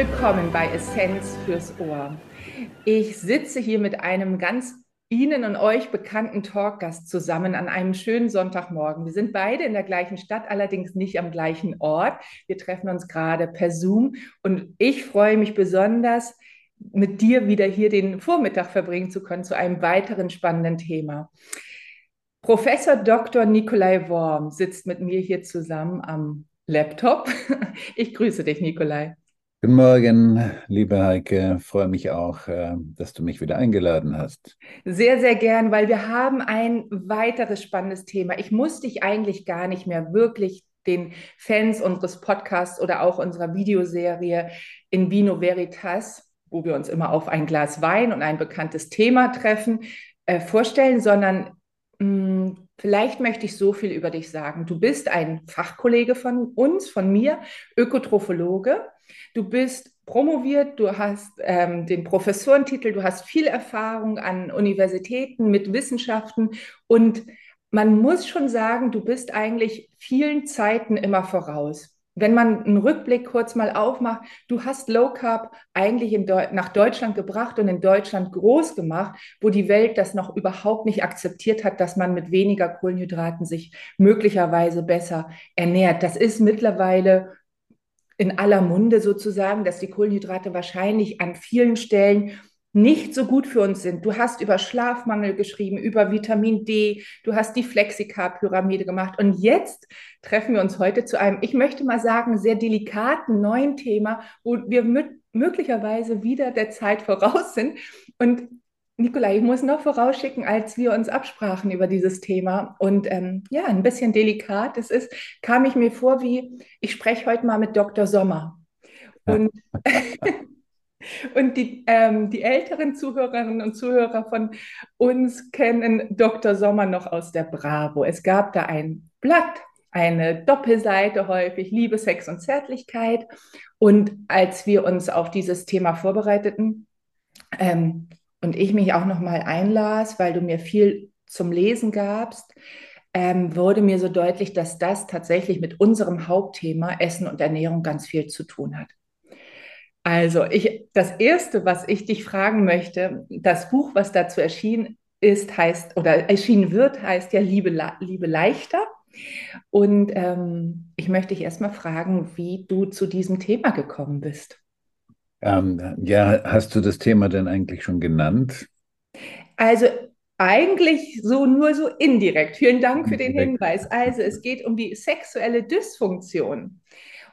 willkommen bei Essenz fürs Ohr. Ich sitze hier mit einem ganz Ihnen und euch bekannten Talkgast zusammen an einem schönen Sonntagmorgen. Wir sind beide in der gleichen Stadt, allerdings nicht am gleichen Ort. Wir treffen uns gerade per Zoom und ich freue mich besonders, mit dir wieder hier den Vormittag verbringen zu können zu einem weiteren spannenden Thema. Professor Dr. Nikolai Worm sitzt mit mir hier zusammen am Laptop. Ich grüße dich, Nikolai. Guten Morgen, liebe Heike. Freue mich auch, äh, dass du mich wieder eingeladen hast. Sehr, sehr gern, weil wir haben ein weiteres spannendes Thema. Ich muss dich eigentlich gar nicht mehr wirklich den Fans unseres Podcasts oder auch unserer Videoserie in Vino Veritas, wo wir uns immer auf ein Glas Wein und ein bekanntes Thema treffen, äh, vorstellen, sondern mm, Vielleicht möchte ich so viel über dich sagen. Du bist ein Fachkollege von uns, von mir, Ökotrophologe. Du bist promoviert, du hast ähm, den Professorentitel, du hast viel Erfahrung an Universitäten mit Wissenschaften und man muss schon sagen, du bist eigentlich vielen Zeiten immer voraus. Wenn man einen Rückblick kurz mal aufmacht, du hast Low Carb eigentlich Deu nach Deutschland gebracht und in Deutschland groß gemacht, wo die Welt das noch überhaupt nicht akzeptiert hat, dass man mit weniger Kohlenhydraten sich möglicherweise besser ernährt. Das ist mittlerweile in aller Munde sozusagen, dass die Kohlenhydrate wahrscheinlich an vielen Stellen nicht so gut für uns sind. Du hast über Schlafmangel geschrieben, über Vitamin D, du hast die Flexicar-Pyramide gemacht und jetzt treffen wir uns heute zu einem, ich möchte mal sagen, sehr delikaten neuen Thema, wo wir möglicherweise wieder der Zeit voraus sind. Und Nikolai, ich muss noch vorausschicken, als wir uns absprachen über dieses Thema und ähm, ja, ein bisschen delikat es ist, kam ich mir vor wie, ich spreche heute mal mit Dr. Sommer. Und, und die, ähm, die älteren Zuhörerinnen und Zuhörer von uns kennen Dr. Sommer noch aus der Bravo. Es gab da ein Blatt, eine Doppelseite häufig, Liebe, Sex und Zärtlichkeit. Und als wir uns auf dieses Thema vorbereiteten, ähm, und ich mich auch noch mal einlas, weil du mir viel zum Lesen gabst, ähm, wurde mir so deutlich, dass das tatsächlich mit unserem Hauptthema Essen und Ernährung ganz viel zu tun hat. Also, ich, das erste, was ich dich fragen möchte, das Buch, was dazu erschienen ist, heißt oder erschienen wird, heißt ja Liebe, Liebe leichter. Und ähm, ich möchte dich erstmal fragen, wie du zu diesem Thema gekommen bist. Ähm, ja, hast du das Thema denn eigentlich schon genannt? Also eigentlich so nur so indirekt. Vielen Dank für den Hinweis. Also es geht um die sexuelle Dysfunktion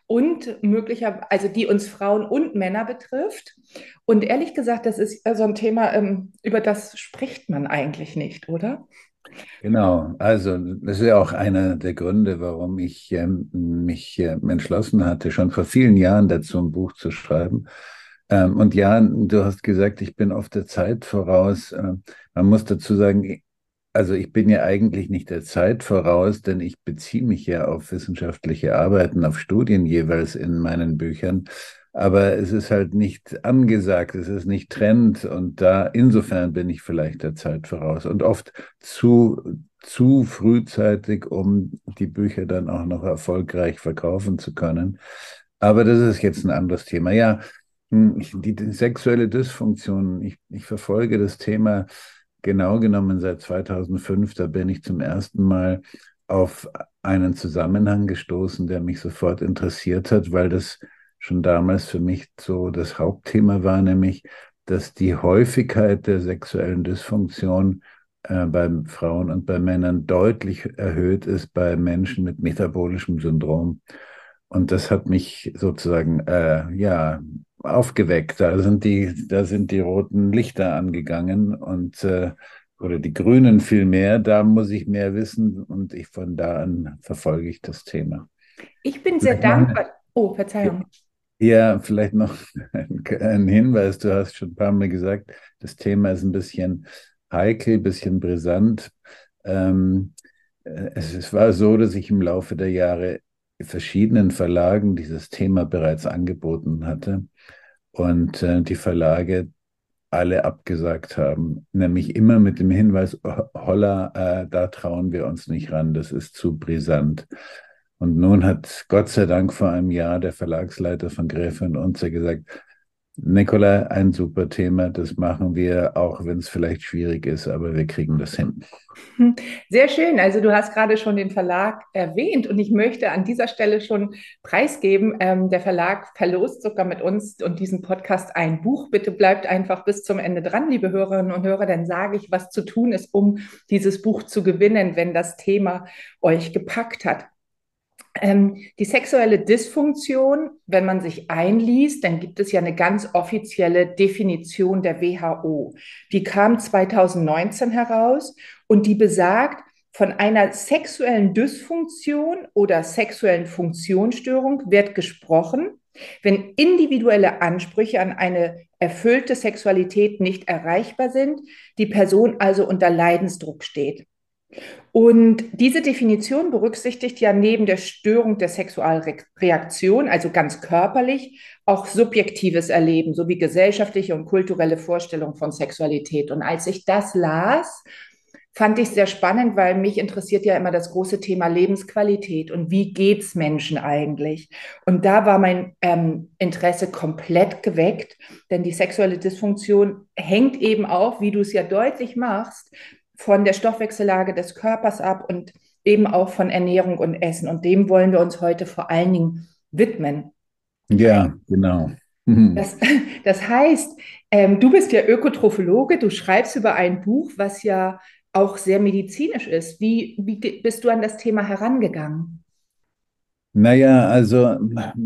und möglicherweise, also die uns Frauen und Männer betrifft. Und ehrlich gesagt, das ist so ein Thema, ähm, über das spricht man eigentlich nicht, oder? Genau, also das ist ja auch einer der Gründe, warum ich ähm, mich äh, entschlossen hatte, schon vor vielen Jahren dazu ein Buch zu schreiben ähm, und ja, du hast gesagt, ich bin auf der Zeit voraus. Äh, man muss dazu sagen, also ich bin ja eigentlich nicht der Zeit voraus, denn ich beziehe mich ja auf wissenschaftliche Arbeiten, auf Studien jeweils in meinen Büchern. Aber es ist halt nicht angesagt, es ist nicht Trend und da insofern bin ich vielleicht der Zeit voraus und oft zu, zu frühzeitig, um die Bücher dann auch noch erfolgreich verkaufen zu können. Aber das ist jetzt ein anderes Thema. Ja, die, die sexuelle Dysfunktion, ich, ich verfolge das Thema genau genommen seit 2005. Da bin ich zum ersten Mal auf einen Zusammenhang gestoßen, der mich sofort interessiert hat, weil das schon damals für mich so das Hauptthema war, nämlich, dass die Häufigkeit der sexuellen Dysfunktion äh, bei Frauen und bei Männern deutlich erhöht ist bei Menschen mit metabolischem Syndrom. Und das hat mich sozusagen äh, ja aufgeweckt. Da sind die, da sind die roten Lichter angegangen und äh, oder die Grünen viel mehr. Da muss ich mehr wissen und ich von da an verfolge ich das Thema. Ich bin sehr dankbar. Oh, Verzeihung. Ja, vielleicht noch ein Hinweis. Du hast schon ein paar Mal gesagt, das Thema ist ein bisschen heikel, ein bisschen brisant. Ähm, äh, es, es war so, dass ich im Laufe der Jahre verschiedenen Verlagen dieses Thema bereits angeboten hatte und äh, die Verlage alle abgesagt haben, nämlich immer mit dem Hinweis, holla, äh, da trauen wir uns nicht ran, das ist zu brisant. Und nun hat Gott sei Dank vor einem Jahr der Verlagsleiter von Gräfe und Unzer gesagt, Nicola, ein super Thema, das machen wir, auch wenn es vielleicht schwierig ist, aber wir kriegen das hin. Sehr schön. Also du hast gerade schon den Verlag erwähnt und ich möchte an dieser Stelle schon preisgeben. Ähm, der Verlag verlost sogar mit uns und diesem Podcast ein Buch. Bitte bleibt einfach bis zum Ende dran, liebe Hörerinnen und Hörer. Dann sage ich, was zu tun ist, um dieses Buch zu gewinnen, wenn das Thema euch gepackt hat. Ähm, die sexuelle Dysfunktion, wenn man sich einliest, dann gibt es ja eine ganz offizielle Definition der WHO. Die kam 2019 heraus und die besagt, von einer sexuellen Dysfunktion oder sexuellen Funktionsstörung wird gesprochen, wenn individuelle Ansprüche an eine erfüllte Sexualität nicht erreichbar sind, die Person also unter Leidensdruck steht. Und diese Definition berücksichtigt ja neben der Störung der Sexualreaktion, also ganz körperlich, auch subjektives Erleben sowie gesellschaftliche und kulturelle Vorstellungen von Sexualität. Und als ich das las, fand ich sehr spannend, weil mich interessiert ja immer das große Thema Lebensqualität und wie geht es Menschen eigentlich. Und da war mein ähm, Interesse komplett geweckt, denn die sexuelle Dysfunktion hängt eben auch, wie du es ja deutlich machst, von der Stoffwechsellage des Körpers ab und eben auch von Ernährung und Essen. Und dem wollen wir uns heute vor allen Dingen widmen. Ja, genau. Mhm. Das, das heißt, ähm, du bist ja Ökotrophologe, du schreibst über ein Buch, was ja auch sehr medizinisch ist. Wie, wie bist du an das Thema herangegangen? Naja, also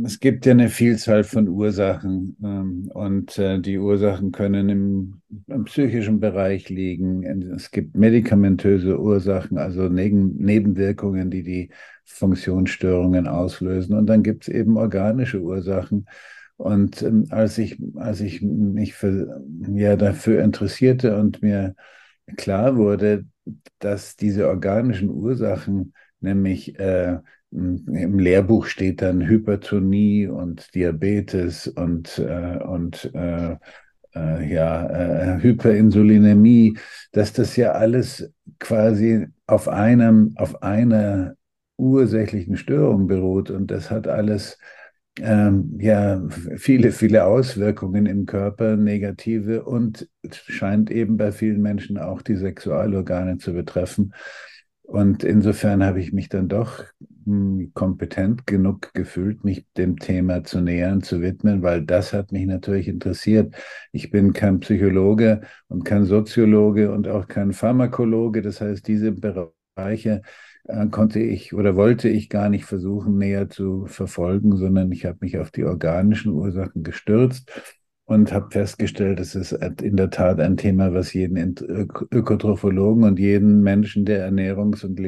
es gibt ja eine Vielzahl von Ursachen ähm, und äh, die Ursachen können im, im, psychischen Bereich liegen. Es gibt medikamentöse Ursachen, also Neben Nebenwirkungen, die die Funktionsstörungen auslösen. Und dann gibt es eben organische Ursachen. Und ähm, als ich, als ich mich für, ja, dafür interessierte und mir klar wurde, dass diese organischen Ursachen nämlich äh, im Lehrbuch steht dann Hypertonie und Diabetes und, äh, und äh, äh, ja, äh, Hyperinsulinämie, dass das ja alles quasi auf einem, auf einer ursächlichen Störung beruht und das hat alles ähm, ja viele, viele Auswirkungen im Körper, negative und scheint eben bei vielen Menschen auch die Sexualorgane zu betreffen. Und insofern habe ich mich dann doch kompetent genug gefühlt, mich dem Thema zu nähern, zu widmen, weil das hat mich natürlich interessiert. Ich bin kein Psychologe und kein Soziologe und auch kein Pharmakologe. Das heißt, diese Bereiche äh, konnte ich oder wollte ich gar nicht versuchen näher zu verfolgen, sondern ich habe mich auf die organischen Ursachen gestürzt und habe festgestellt, es ist in der Tat ein Thema, was jeden Ökotrophologen und jeden Menschen, der Ernährungs- und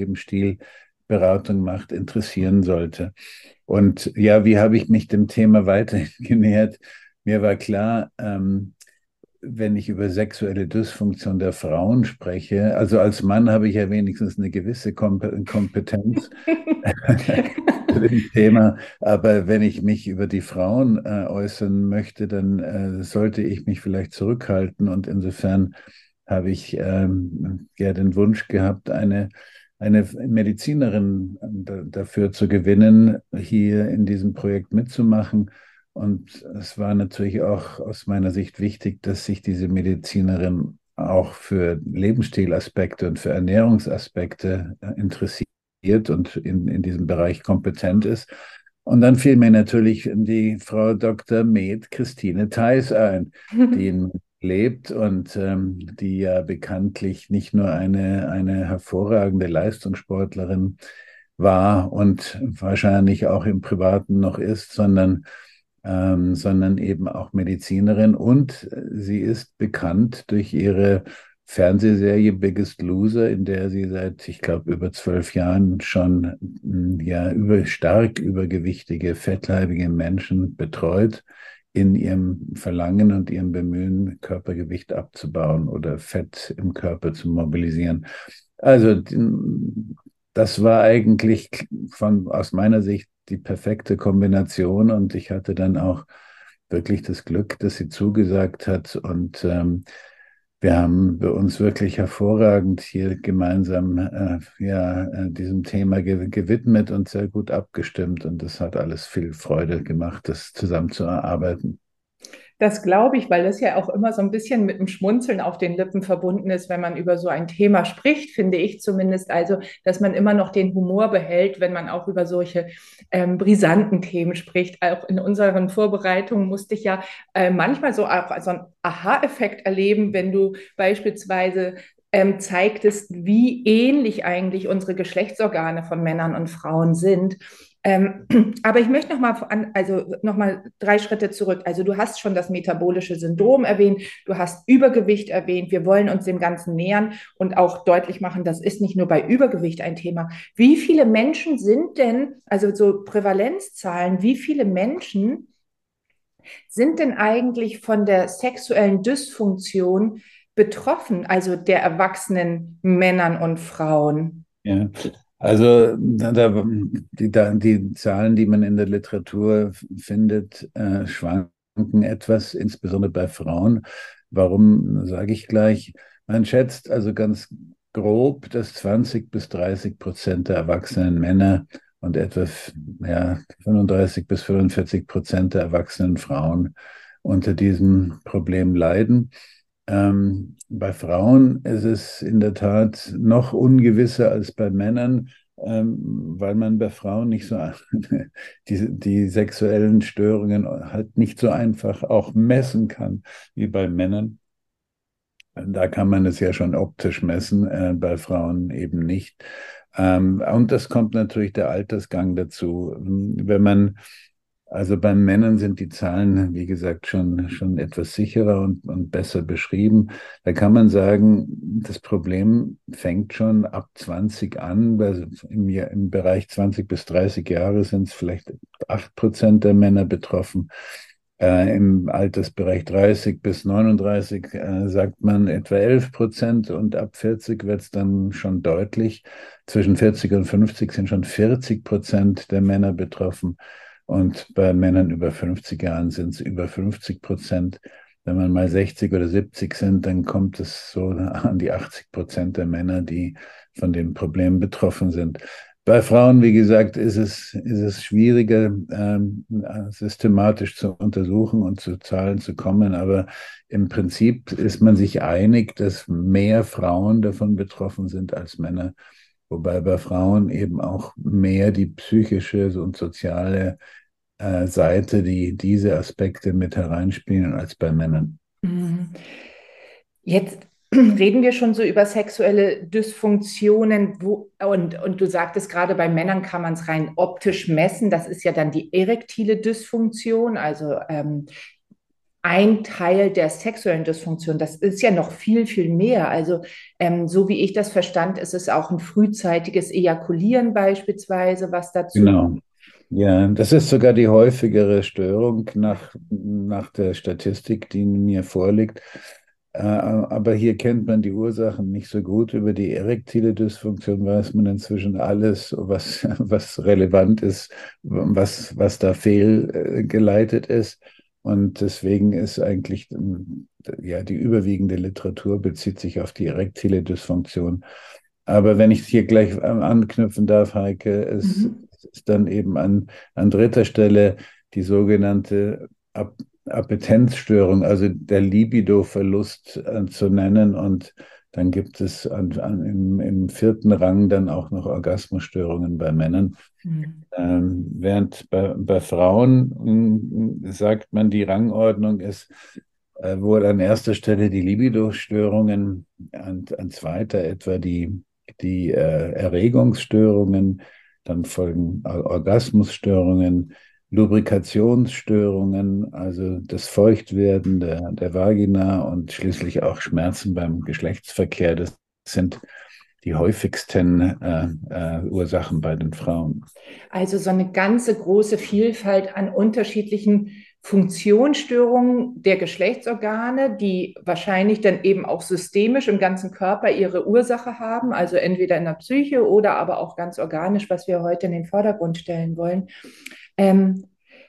Lebensstilberatung macht, interessieren sollte. Und ja, wie habe ich mich dem Thema weiterhin genähert? Mir war klar, ähm, wenn ich über sexuelle Dysfunktion der Frauen spreche, also als Mann habe ich ja wenigstens eine gewisse Kompetenz zu dem Thema, aber wenn ich mich über die Frauen äh, äußern möchte, dann äh, sollte ich mich vielleicht zurückhalten und insofern habe ich ähm, ja den Wunsch gehabt, eine eine Medizinerin äh, dafür zu gewinnen, hier in diesem Projekt mitzumachen und es war natürlich auch aus meiner Sicht wichtig, dass sich diese Medizinerin auch für Lebensstilaspekte und für Ernährungsaspekte äh, interessiert und in, in diesem Bereich kompetent ist. Und dann fiel mir natürlich die Frau Dr. Med Christine Theis ein, die in lebt und ähm, die ja bekanntlich nicht nur eine, eine hervorragende Leistungssportlerin war und wahrscheinlich auch im Privaten noch ist, sondern ähm, sondern eben auch Medizinerin. Und äh, sie ist bekannt durch ihre Fernsehserie Biggest Loser, in der sie seit, ich glaube, über zwölf Jahren schon ja über, stark übergewichtige, fettleibige Menschen betreut in ihrem Verlangen und ihrem Bemühen, Körpergewicht abzubauen oder Fett im Körper zu mobilisieren. Also das war eigentlich von, aus meiner Sicht die perfekte Kombination und ich hatte dann auch wirklich das Glück, dass sie zugesagt hat und ähm, wir haben bei uns wirklich hervorragend hier gemeinsam äh, ja, äh, diesem Thema ge gewidmet und sehr gut abgestimmt. Und das hat alles viel Freude gemacht, das zusammen zu erarbeiten. Das glaube ich, weil das ja auch immer so ein bisschen mit einem Schmunzeln auf den Lippen verbunden ist, wenn man über so ein Thema spricht, finde ich zumindest. Also, dass man immer noch den Humor behält, wenn man auch über solche ähm, brisanten Themen spricht. Auch in unseren Vorbereitungen musste ich ja äh, manchmal so auch so einen Aha-Effekt erleben, wenn du beispielsweise ähm, zeigtest, wie ähnlich eigentlich unsere Geschlechtsorgane von Männern und Frauen sind. Ähm, aber ich möchte noch mal an, also noch drei Schritte zurück. Also du hast schon das metabolische Syndrom erwähnt, du hast Übergewicht erwähnt. Wir wollen uns dem Ganzen nähern und auch deutlich machen, das ist nicht nur bei Übergewicht ein Thema. Wie viele Menschen sind denn, also so Prävalenzzahlen, wie viele Menschen sind denn eigentlich von der sexuellen Dysfunktion betroffen, also der erwachsenen Männern und Frauen? Ja, also da, die, die, Zahlen, die man in der Literatur findet, äh, schwanken etwas, insbesondere bei Frauen. Warum sage ich gleich? Man schätzt also ganz grob, dass 20 bis 30 Prozent der erwachsenen Männer und etwa ja, 35 bis 45 Prozent der erwachsenen Frauen unter diesem Problem leiden. Ähm, bei Frauen ist es in der Tat noch ungewisser als bei Männern, ähm, weil man bei Frauen nicht so die, die sexuellen Störungen halt nicht so einfach auch messen kann wie bei Männern. Da kann man es ja schon optisch messen, äh, bei Frauen eben nicht. Ähm, und das kommt natürlich der Altersgang dazu. Wenn man also bei Männern sind die Zahlen, wie gesagt, schon, schon etwas sicherer und, und besser beschrieben. Da kann man sagen, das Problem fängt schon ab 20 an. Also im, Im Bereich 20 bis 30 Jahre sind es vielleicht 8 Prozent der Männer betroffen. Äh, Im Altersbereich 30 bis 39 äh, sagt man etwa 11 Prozent und ab 40 wird es dann schon deutlich. Zwischen 40 und 50 sind schon 40 Prozent der Männer betroffen. Und bei Männern über 50 Jahren sind es über 50 Prozent. Wenn man mal 60 oder 70 sind, dann kommt es so an die 80 Prozent der Männer, die von dem Problem betroffen sind. Bei Frauen, wie gesagt, ist es, ist es schwieriger, ähm, systematisch zu untersuchen und zu Zahlen zu kommen. Aber im Prinzip ist man sich einig, dass mehr Frauen davon betroffen sind als Männer. Wobei bei Frauen eben auch mehr die psychische und soziale äh, Seite, die diese Aspekte mit hereinspielen, als bei Männern. Mhm. Jetzt reden wir schon so über sexuelle Dysfunktionen wo, und, und du sagtest gerade, bei Männern kann man es rein optisch messen. Das ist ja dann die erektile Dysfunktion, also ähm, ein Teil der sexuellen Dysfunktion. Das ist ja noch viel, viel mehr. Also ähm, so wie ich das verstand, ist es auch ein frühzeitiges Ejakulieren beispielsweise, was dazu. Genau. Ja, das ist sogar die häufigere Störung nach, nach der Statistik, die mir vorliegt. Äh, aber hier kennt man die Ursachen nicht so gut. Über die erektile Dysfunktion weiß man inzwischen alles, was, was relevant ist, was, was da fehlgeleitet ist. Und deswegen ist eigentlich, ähm, ja, die überwiegende Literatur bezieht sich auf die erektile Dysfunktion. Aber wenn ich hier gleich ähm, anknüpfen darf, Heike, es mhm. ist dann eben an, an dritter Stelle die sogenannte Ap Appetenzstörung, also der Libido-Verlust äh, zu nennen. Und dann gibt es an, an, im, im, vierten Rang dann auch noch Orgasmusstörungen bei Männern. Mhm. Ähm, während bei, bei Frauen mh, hm, sagt man, die Rangordnung ist äh, wohl an erster Stelle die Libido-Störungen, an, an zweiter etwa die, die äh, Erregungsstörungen, dann folgen Orgasmusstörungen, Lubrikationsstörungen, also das Feuchtwerden der, der Vagina und schließlich auch Schmerzen beim Geschlechtsverkehr. Das sind die häufigsten äh, äh, Ursachen bei den Frauen. Also so eine ganze große Vielfalt an unterschiedlichen Funktionsstörungen der Geschlechtsorgane, die wahrscheinlich dann eben auch systemisch im ganzen Körper ihre Ursache haben, also entweder in der Psyche oder aber auch ganz organisch, was wir heute in den Vordergrund stellen wollen. Ähm,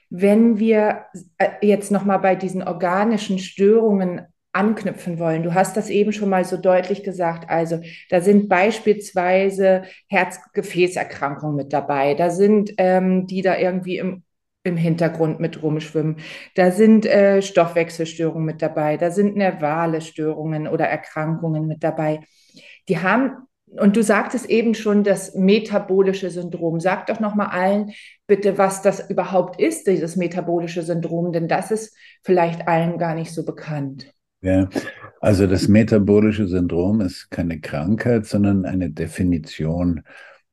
wenn wir äh, jetzt nochmal bei diesen organischen Störungen anknüpfen wollen. Du hast das eben schon mal so deutlich gesagt. Also da sind beispielsweise Herzgefäßerkrankungen mit dabei. Da sind ähm, die da irgendwie im im Hintergrund mit rumschwimmen. Da sind äh, Stoffwechselstörungen mit dabei, da sind nervale Störungen oder Erkrankungen mit dabei. Die haben, und du sagtest eben schon, das metabolische Syndrom. Sag doch nochmal allen bitte, was das überhaupt ist, dieses metabolische Syndrom, denn das ist vielleicht allen gar nicht so bekannt. Ja, also das metabolische Syndrom ist keine Krankheit, sondern eine Definition.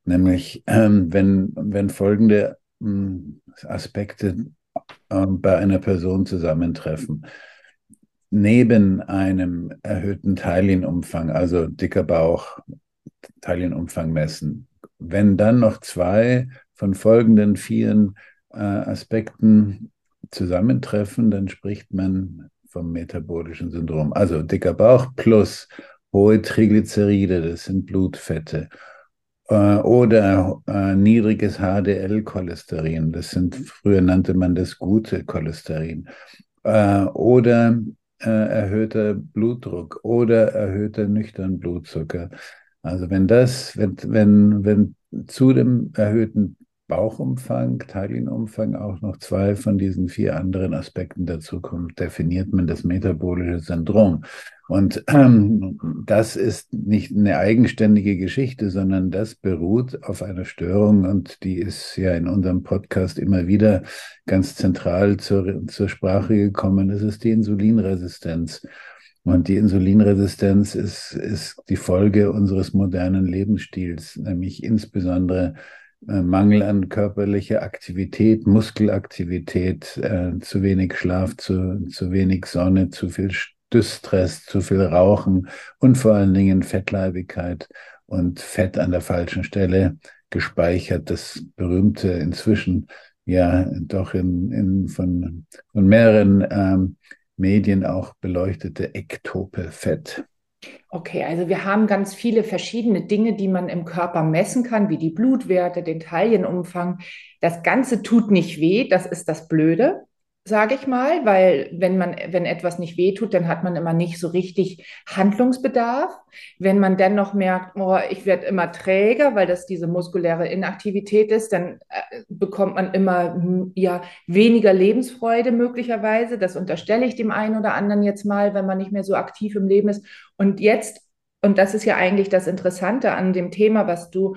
Nämlich, ähm, wenn, wenn folgende hm, Aspekte ähm, bei einer Person zusammentreffen. Neben einem erhöhten Teilinumfang, also dicker Bauch, Teilinumfang messen, wenn dann noch zwei von folgenden vier äh, Aspekten zusammentreffen, dann spricht man vom metabolischen Syndrom. Also dicker Bauch plus hohe Triglyceride, das sind Blutfette, äh, oder äh, niedriges HDL-Cholesterin. Das sind, früher nannte man das gute Cholesterin. Äh, oder äh, erhöhter Blutdruck oder erhöhter nüchtern Blutzucker. Also wenn das, wenn, wenn, wenn zu dem erhöhten Bauchumfang, Teilinumfang auch noch zwei von diesen vier anderen Aspekten dazukommt, definiert man das metabolische Syndrom. Und ähm, das ist nicht eine eigenständige Geschichte, sondern das beruht auf einer Störung und die ist ja in unserem Podcast immer wieder ganz zentral zur, zur Sprache gekommen. Das ist die Insulinresistenz. Und die Insulinresistenz ist, ist die Folge unseres modernen Lebensstils, nämlich insbesondere äh, Mangel an körperlicher Aktivität, Muskelaktivität, äh, zu wenig Schlaf, zu, zu wenig Sonne, zu viel Distress, zu viel Rauchen und vor allen Dingen Fettleibigkeit und Fett an der falschen Stelle gespeichert. Das berühmte inzwischen ja doch in, in von, von mehreren ähm, Medien auch beleuchtete ektope Fett. Okay, also wir haben ganz viele verschiedene Dinge, die man im Körper messen kann, wie die Blutwerte, den Taillenumfang. Das Ganze tut nicht weh, das ist das Blöde sage ich mal, weil wenn man, wenn etwas nicht wehtut, dann hat man immer nicht so richtig Handlungsbedarf. Wenn man dann noch merkt, oh, ich werde immer träger, weil das diese muskuläre Inaktivität ist, dann äh, bekommt man immer hm, ja weniger Lebensfreude möglicherweise. Das unterstelle ich dem einen oder anderen jetzt mal, wenn man nicht mehr so aktiv im Leben ist. Und jetzt und das ist ja eigentlich das Interessante an dem Thema, was du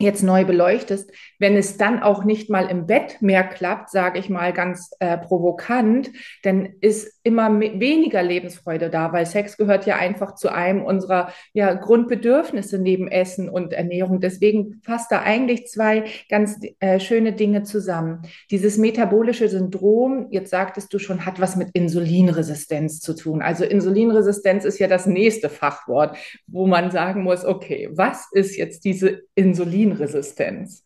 jetzt neu beleuchtest, wenn es dann auch nicht mal im Bett mehr klappt, sage ich mal ganz äh, provokant, dann ist immer weniger Lebensfreude da, weil Sex gehört ja einfach zu einem unserer ja, Grundbedürfnisse neben Essen und Ernährung. Deswegen fasst da eigentlich zwei ganz äh, schöne Dinge zusammen. Dieses metabolische Syndrom, jetzt sagtest du schon, hat was mit Insulinresistenz zu tun. Also Insulinresistenz ist ja das nächste Fachwort, wo man sagen muss, okay, was ist jetzt diese Insulin Insulinresistenz?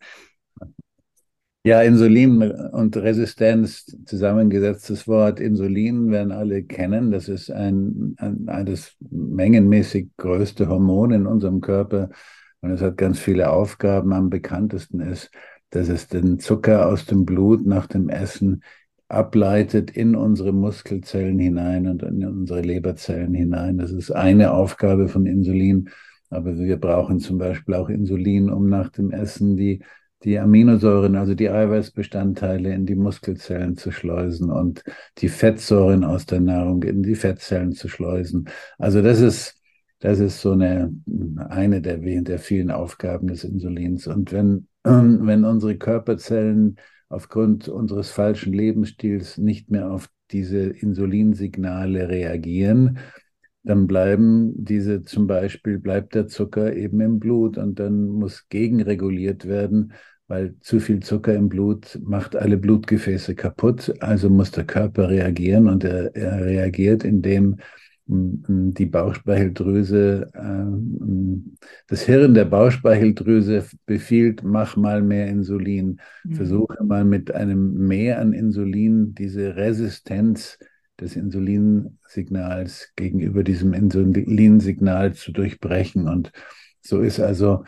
Ja, Insulin und Resistenz, zusammengesetztes Wort. Insulin werden alle kennen. Das ist ein, ein, ein das mengenmäßig größte Hormon in unserem Körper. Und es hat ganz viele Aufgaben. Am bekanntesten ist, dass es den Zucker aus dem Blut nach dem Essen ableitet in unsere Muskelzellen hinein und in unsere Leberzellen hinein. Das ist eine Aufgabe von Insulin. Aber wir brauchen zum Beispiel auch Insulin, um nach dem Essen die, die Aminosäuren, also die Eiweißbestandteile in die Muskelzellen zu schleusen und die Fettsäuren aus der Nahrung in die Fettzellen zu schleusen. Also das ist, das ist so eine, eine der, der vielen Aufgaben des Insulins. Und wenn, wenn unsere Körperzellen aufgrund unseres falschen Lebensstils nicht mehr auf diese Insulinsignale reagieren, dann bleiben diese zum Beispiel, bleibt der Zucker eben im Blut und dann muss gegenreguliert werden, weil zu viel Zucker im Blut macht alle Blutgefäße kaputt. Also muss der Körper reagieren und er, er reagiert, indem mm, die Bauchspeicheldrüse, äh, das Hirn der Bauchspeicheldrüse befiehlt, mach mal mehr Insulin. Mhm. Versuche mal mit einem Mehr an Insulin diese Resistenz des Insulinsignals gegenüber diesem Insulinsignal zu durchbrechen. Und so ist also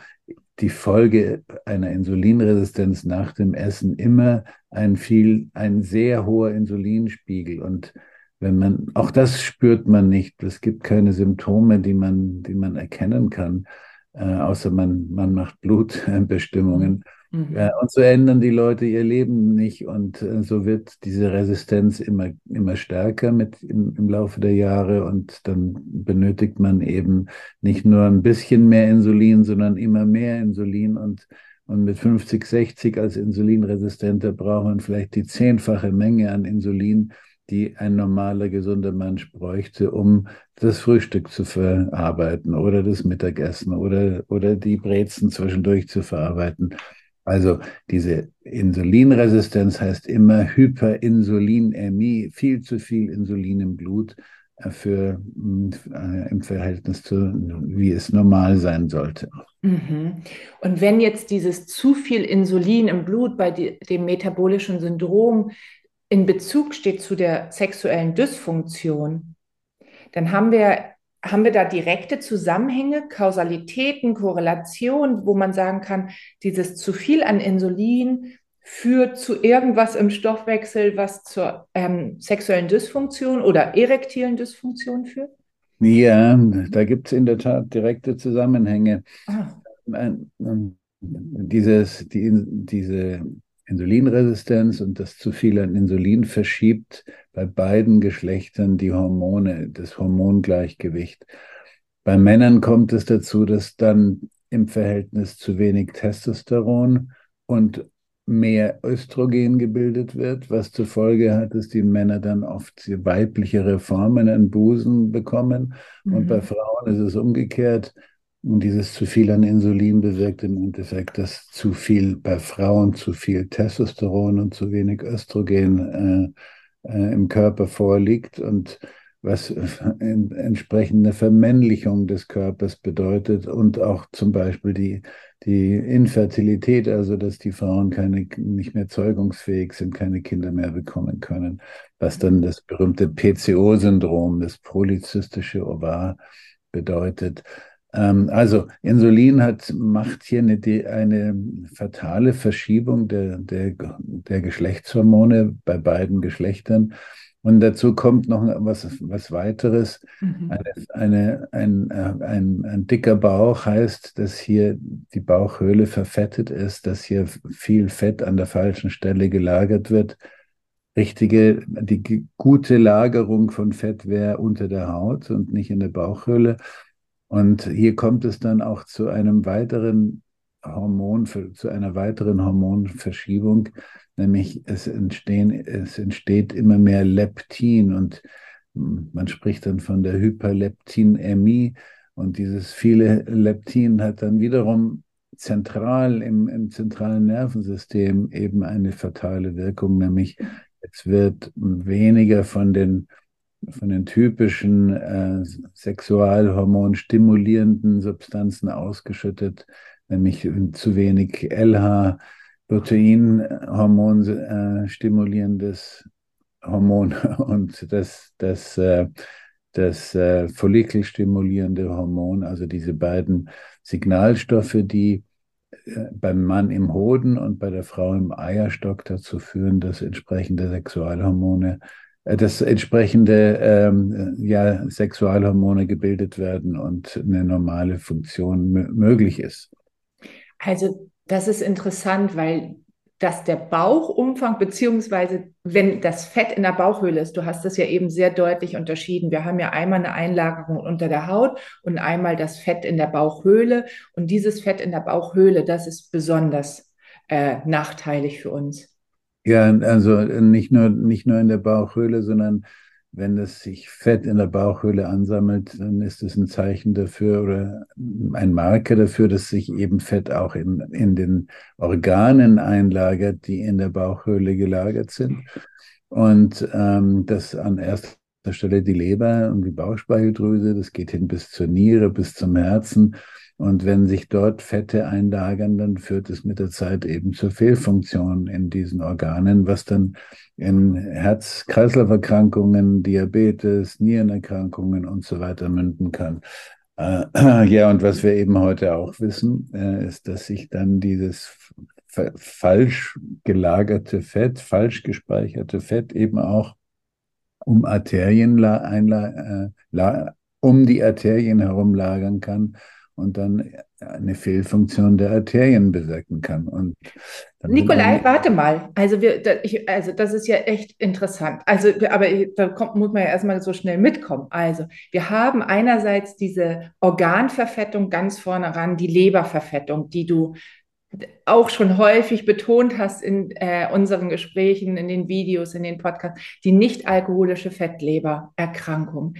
die Folge einer Insulinresistenz nach dem Essen immer ein viel, ein sehr hoher Insulinspiegel. Und wenn man, auch das spürt man nicht. Es gibt keine Symptome, die man, die man erkennen kann, äh, außer man, man macht Blutbestimmungen. Mhm. Äh, und so ändern die Leute ihr Leben nicht. Und äh, so wird diese Resistenz immer, immer stärker mit im, im Laufe der Jahre. Und dann benötigt man eben nicht nur ein bisschen mehr Insulin, sondern immer mehr Insulin. Und und mit 50, 60 als Insulinresistenter braucht man vielleicht die zehnfache Menge an Insulin, die ein normaler, gesunder Mensch bräuchte, um das Frühstück zu verarbeiten oder das Mittagessen oder, oder die Brezen zwischendurch zu verarbeiten. Also diese Insulinresistenz heißt immer Hyperinsulinämie, viel zu viel Insulin im Blut äh, für, äh, im Verhältnis zu, wie es normal sein sollte. Mhm. Und wenn jetzt dieses zu viel Insulin im Blut bei die, dem metabolischen Syndrom in Bezug steht zu der sexuellen Dysfunktion, dann haben wir, haben wir da direkte Zusammenhänge, Kausalitäten, Korrelationen, wo man sagen kann, dieses zu viel an Insulin führt zu irgendwas im Stoffwechsel, was zur ähm, sexuellen Dysfunktion oder erektilen Dysfunktion führt? Ja, da gibt es in der Tat direkte Zusammenhänge. Ah. Dieses, die, diese Insulinresistenz und das zu viel an Insulin verschiebt bei beiden Geschlechtern die Hormone, das Hormongleichgewicht. Bei Männern kommt es dazu, dass dann im Verhältnis zu wenig Testosteron und mehr Östrogen gebildet wird, was zur Folge hat, dass die Männer dann oft weiblichere Formen an Busen bekommen. Mhm. Und bei Frauen ist es umgekehrt. Und dieses zu viel an Insulin bewirkt im Endeffekt, dass zu viel bei Frauen zu viel Testosteron und zu wenig Östrogen äh, äh, im Körper vorliegt und was in, entsprechende Vermännlichung des Körpers bedeutet und auch zum Beispiel die, die Infertilität, also dass die Frauen keine, nicht mehr zeugungsfähig sind, keine Kinder mehr bekommen können, was dann das berühmte PCO-Syndrom, das polyzystische Ovar bedeutet. Ähm, also Insulin hat, macht hier eine, eine fatale Verschiebung der, der, der Geschlechtshormone bei beiden Geschlechtern. Und dazu kommt noch was, was weiteres. Mhm. Eine, eine, ein, äh, ein, ein dicker Bauch heißt, dass hier die Bauchhöhle verfettet ist, dass hier viel Fett an der falschen Stelle gelagert wird. Richtige, die gute Lagerung von Fett wäre unter der Haut und nicht in der Bauchhöhle. Und hier kommt es dann auch zu einem weiteren Hormon, zu einer weiteren Hormonverschiebung, nämlich es, entstehen, es entsteht immer mehr Leptin und man spricht dann von der Hyperleptinämie und dieses viele Leptin hat dann wiederum zentral im, im zentralen Nervensystem eben eine fatale Wirkung, nämlich es wird weniger von den von den typischen äh, Sexualhormon stimulierenden Substanzen ausgeschüttet, nämlich zu wenig LH, Proteinhormon äh, stimulierendes Hormon und das, das, äh, das äh, Follikelstimulierende Hormon, also diese beiden Signalstoffe, die äh, beim Mann im Hoden und bei der Frau im Eierstock dazu führen, dass entsprechende Sexualhormone dass entsprechende ähm, ja, Sexualhormone gebildet werden und eine normale Funktion möglich ist. Also das ist interessant, weil dass der Bauchumfang, beziehungsweise wenn das Fett in der Bauchhöhle ist, du hast das ja eben sehr deutlich unterschieden. Wir haben ja einmal eine Einlagerung unter der Haut und einmal das Fett in der Bauchhöhle. Und dieses Fett in der Bauchhöhle, das ist besonders äh, nachteilig für uns. Ja, also nicht nur, nicht nur in der Bauchhöhle, sondern wenn es sich Fett in der Bauchhöhle ansammelt, dann ist es ein Zeichen dafür oder ein Marker dafür, dass sich eben Fett auch in, in den Organen einlagert, die in der Bauchhöhle gelagert sind. Und ähm, das an erster Stelle die Leber und die Bauchspeicheldrüse, das geht hin bis zur Niere, bis zum Herzen. Und wenn sich dort Fette einlagern, dann führt es mit der Zeit eben zur Fehlfunktion in diesen Organen, was dann in Herz-Kreislauf-Erkrankungen, Diabetes, Nierenerkrankungen und so weiter münden kann. Äh, ja, und was wir eben heute auch wissen, äh, ist, dass sich dann dieses falsch gelagerte Fett, falsch gespeicherte Fett eben auch um Arterien äh, um die Arterien herum lagern kann und dann eine Fehlfunktion der Arterien bewirken kann. Und Nikolai, warte mal. Also, wir, da, ich, also das ist ja echt interessant. Also, aber da kommt, muss man ja erstmal so schnell mitkommen. Also, wir haben einerseits diese Organverfettung ganz vorne ran, die Leberverfettung, die du auch schon häufig betont hast in äh, unseren Gesprächen, in den Videos, in den Podcasts, die nicht alkoholische Fettlebererkrankung